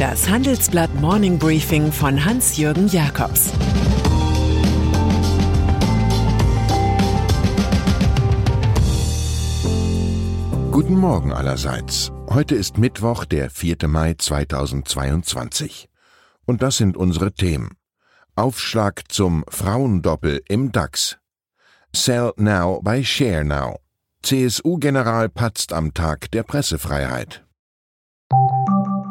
Das Handelsblatt Morning Briefing von Hans-Jürgen Jakobs Guten Morgen allerseits. Heute ist Mittwoch, der 4. Mai 2022. Und das sind unsere Themen. Aufschlag zum Frauendoppel im DAX. Sell Now bei Share Now. CSU-General patzt am Tag der Pressefreiheit.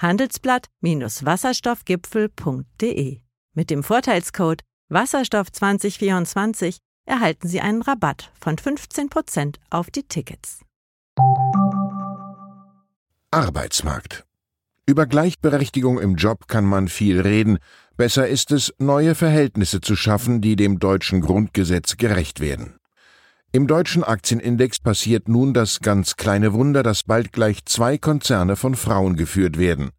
handelsblatt-wasserstoffgipfel.de. Mit dem Vorteilscode Wasserstoff 2024 erhalten Sie einen Rabatt von 15% auf die Tickets. Arbeitsmarkt. Über Gleichberechtigung im Job kann man viel reden. Besser ist es, neue Verhältnisse zu schaffen, die dem deutschen Grundgesetz gerecht werden. Im deutschen Aktienindex passiert nun das ganz kleine Wunder, dass bald gleich zwei Konzerne von Frauen geführt werden.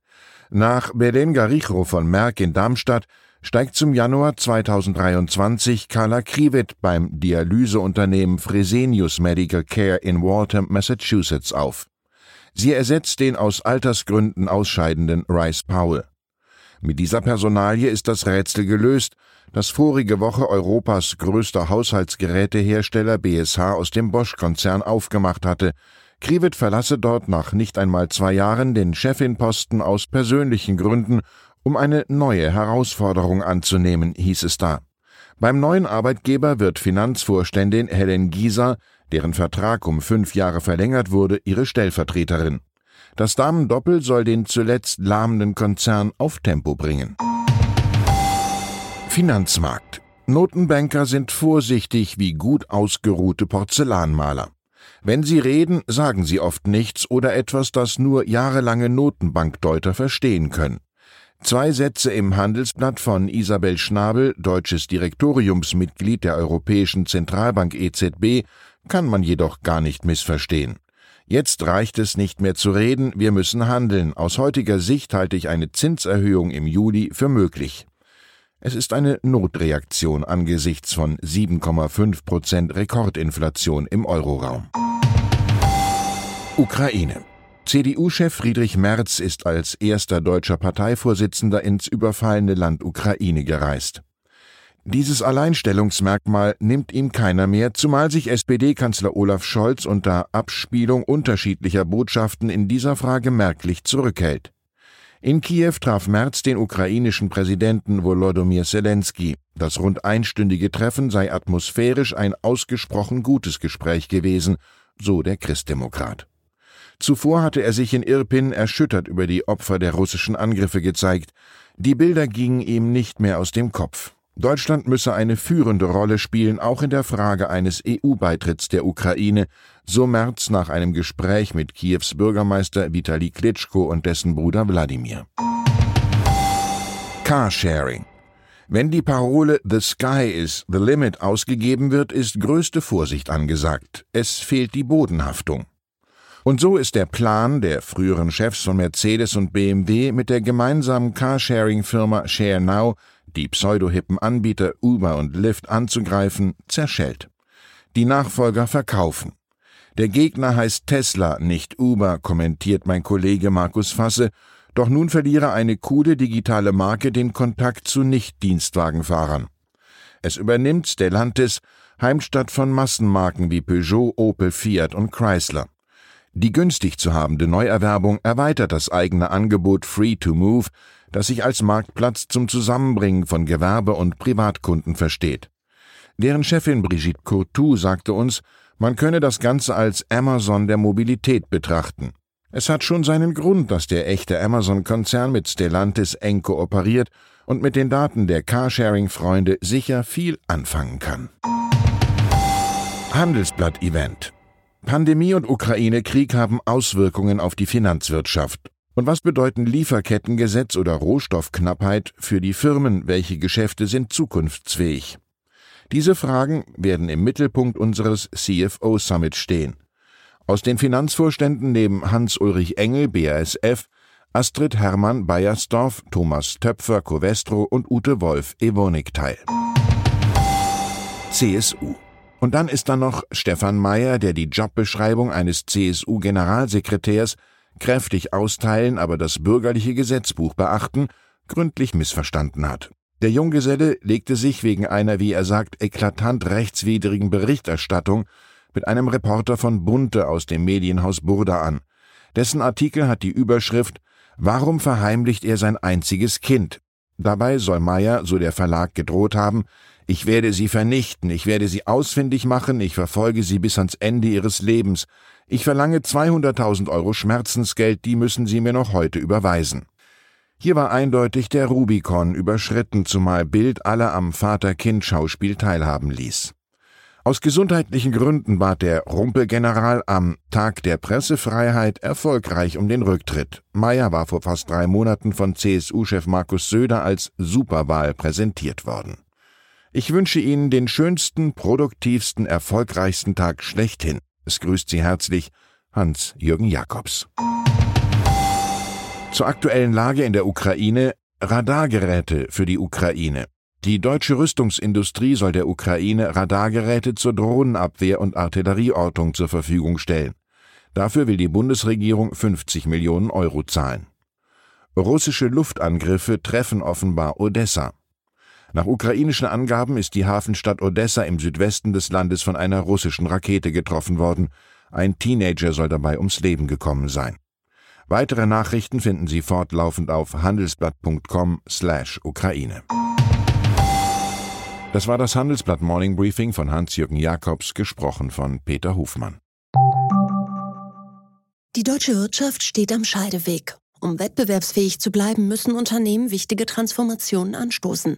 Nach Belen Garicho von Merck in Darmstadt steigt zum Januar 2023 Carla Krivet beim Dialyseunternehmen Fresenius Medical Care in Waltham, Massachusetts auf. Sie ersetzt den aus Altersgründen ausscheidenden Rice Powell. Mit dieser Personalie ist das Rätsel gelöst, das vorige Woche Europas größter Haushaltsgerätehersteller BSH aus dem Bosch-Konzern aufgemacht hatte. Krivet verlasse dort nach nicht einmal zwei Jahren den Chefinposten aus persönlichen Gründen, um eine neue Herausforderung anzunehmen, hieß es da. Beim neuen Arbeitgeber wird Finanzvorständin Helen Gieser, deren Vertrag um fünf Jahre verlängert wurde, ihre Stellvertreterin. Das Damendoppel soll den zuletzt lahmenden Konzern auf Tempo bringen. Finanzmarkt. Notenbanker sind vorsichtig wie gut ausgeruhte Porzellanmaler. Wenn sie reden, sagen sie oft nichts oder etwas, das nur jahrelange Notenbankdeuter verstehen können. Zwei Sätze im Handelsblatt von Isabel Schnabel, deutsches Direktoriumsmitglied der Europäischen Zentralbank EZB, kann man jedoch gar nicht missverstehen. Jetzt reicht es nicht mehr zu reden, wir müssen handeln. Aus heutiger Sicht halte ich eine Zinserhöhung im Juli für möglich. Es ist eine Notreaktion angesichts von 7,5 Prozent Rekordinflation im Euroraum. Ukraine. CDU-Chef Friedrich Merz ist als erster deutscher Parteivorsitzender ins überfallene Land Ukraine gereist. Dieses Alleinstellungsmerkmal nimmt ihm keiner mehr, zumal sich SPD-Kanzler Olaf Scholz unter Abspielung unterschiedlicher Botschaften in dieser Frage merklich zurückhält. In Kiew traf Merz den ukrainischen Präsidenten Volodymyr Zelensky. Das rund einstündige Treffen sei atmosphärisch ein ausgesprochen gutes Gespräch gewesen, so der Christdemokrat. Zuvor hatte er sich in Irpin erschüttert über die Opfer der russischen Angriffe gezeigt. Die Bilder gingen ihm nicht mehr aus dem Kopf. Deutschland müsse eine führende Rolle spielen, auch in der Frage eines EU-Beitritts der Ukraine, so Merz nach einem Gespräch mit Kiews Bürgermeister Vitali Klitschko und dessen Bruder Wladimir. Carsharing. Wenn die Parole The Sky is the Limit ausgegeben wird, ist größte Vorsicht angesagt. Es fehlt die Bodenhaftung. Und so ist der Plan der früheren Chefs von Mercedes und BMW mit der gemeinsamen Carsharing-Firma ShareNow die pseudohippen Anbieter Uber und Lyft anzugreifen, zerschellt. Die Nachfolger verkaufen. Der Gegner heißt Tesla, nicht Uber, kommentiert mein Kollege Markus Fasse, doch nun verliere eine coole digitale Marke den Kontakt zu Nicht-Dienstwagenfahrern. Es übernimmt Stellantis, Heimstatt von Massenmarken wie Peugeot, Opel, Fiat und Chrysler. Die günstig zu habende Neuerwerbung erweitert das eigene Angebot Free to Move, das sich als Marktplatz zum Zusammenbringen von Gewerbe- und Privatkunden versteht. Deren Chefin Brigitte Courtou sagte uns, man könne das Ganze als Amazon der Mobilität betrachten. Es hat schon seinen Grund, dass der echte Amazon-Konzern mit Stellantis eng kooperiert und mit den Daten der Carsharing-Freunde sicher viel anfangen kann. Handelsblatt-Event Pandemie und Ukraine-Krieg haben Auswirkungen auf die Finanzwirtschaft. Und was bedeuten Lieferkettengesetz oder Rohstoffknappheit für die Firmen? Welche Geschäfte sind zukunftsfähig? Diese Fragen werden im Mittelpunkt unseres CFO Summit stehen. Aus den Finanzvorständen nehmen Hans-Ulrich Engel, BASF, Astrid Hermann, Bayersdorf, Thomas Töpfer, Covestro und Ute Wolf, Evonik teil. CSU. Und dann ist da noch Stefan Mayer, der die Jobbeschreibung eines CSU-Generalsekretärs kräftig austeilen, aber das bürgerliche Gesetzbuch beachten, gründlich missverstanden hat. Der Junggeselle legte sich wegen einer, wie er sagt, eklatant rechtswidrigen Berichterstattung mit einem Reporter von Bunte aus dem Medienhaus Burda an. Dessen Artikel hat die Überschrift Warum verheimlicht er sein einziges Kind? Dabei soll Meyer, so der Verlag, gedroht haben, ich werde sie vernichten, ich werde sie ausfindig machen, ich verfolge sie bis ans Ende ihres Lebens, ich verlange 200.000 Euro Schmerzensgeld, die müssen sie mir noch heute überweisen. Hier war eindeutig der Rubikon überschritten, zumal Bild alle am Vater-Kind-Schauspiel teilhaben ließ. Aus gesundheitlichen Gründen bat der Rumpelgeneral am Tag der Pressefreiheit erfolgreich um den Rücktritt. Meyer war vor fast drei Monaten von CSU-Chef Markus Söder als Superwahl präsentiert worden. Ich wünsche Ihnen den schönsten, produktivsten, erfolgreichsten Tag schlechthin. Es grüßt Sie herzlich Hans-Jürgen Jakobs. Zur aktuellen Lage in der Ukraine Radargeräte für die Ukraine. Die deutsche Rüstungsindustrie soll der Ukraine Radargeräte zur Drohnenabwehr und Artillerieortung zur Verfügung stellen. Dafür will die Bundesregierung 50 Millionen Euro zahlen. Russische Luftangriffe treffen offenbar Odessa. Nach ukrainischen Angaben ist die Hafenstadt Odessa im Südwesten des Landes von einer russischen Rakete getroffen worden. Ein Teenager soll dabei ums Leben gekommen sein. Weitere Nachrichten finden Sie fortlaufend auf handelsblatt.com/Ukraine. Das war das Handelsblatt Morning Briefing von Hans-Jürgen Jakobs, gesprochen von Peter Hofmann. Die deutsche Wirtschaft steht am Scheideweg. Um wettbewerbsfähig zu bleiben, müssen Unternehmen wichtige Transformationen anstoßen.